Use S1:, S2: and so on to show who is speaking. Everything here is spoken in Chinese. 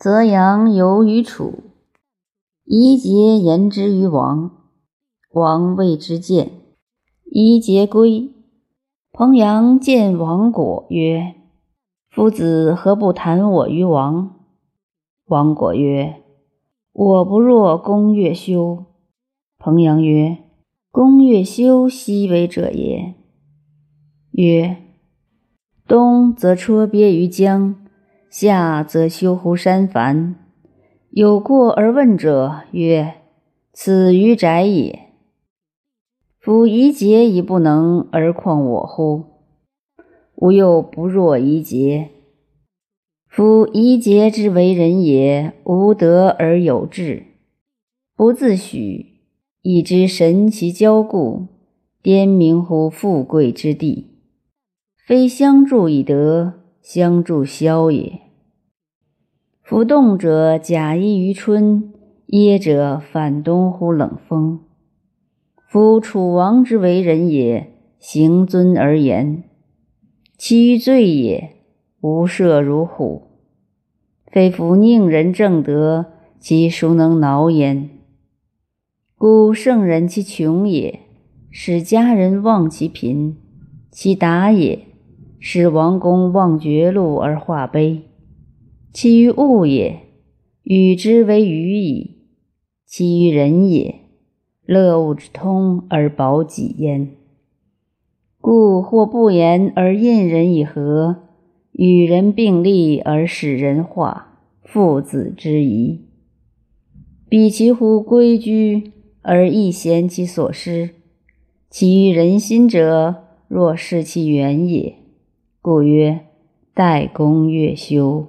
S1: 则阳游于楚，夷节言之于王，王谓之见。夷节归，彭阳见王果曰：“夫子何不谈我于王？”王果曰：“我不若公越修。”彭阳曰：“公越修奚为者也？”曰：“东则戳鳖于江。”下则修乎山樊，有过而问者曰：“此于宅也。”夫夷节已不能，而况我乎？吾又不若夷节。夫夷节之为人也，无德而有志，不自许，以知神其骄固，颠名乎富贵之地，非相助以德。相助消也。夫动者假衣于春，噎者反冬乎冷风。夫楚王之为人也，行尊而言，其余罪也，无赦如虎。非夫宁人正德，其孰能挠焉？故圣人其穷也，使家人忘其贫，其达也。使王公望绝路而化悲，其于物也，与之为愚矣；其于人也，乐物之通而保己焉。故或不言而印人以和，与人并立而使人化，父子之谊。彼其乎规矩而亦贤其所失，其于人心者，若视其远也。故曰：代公越修。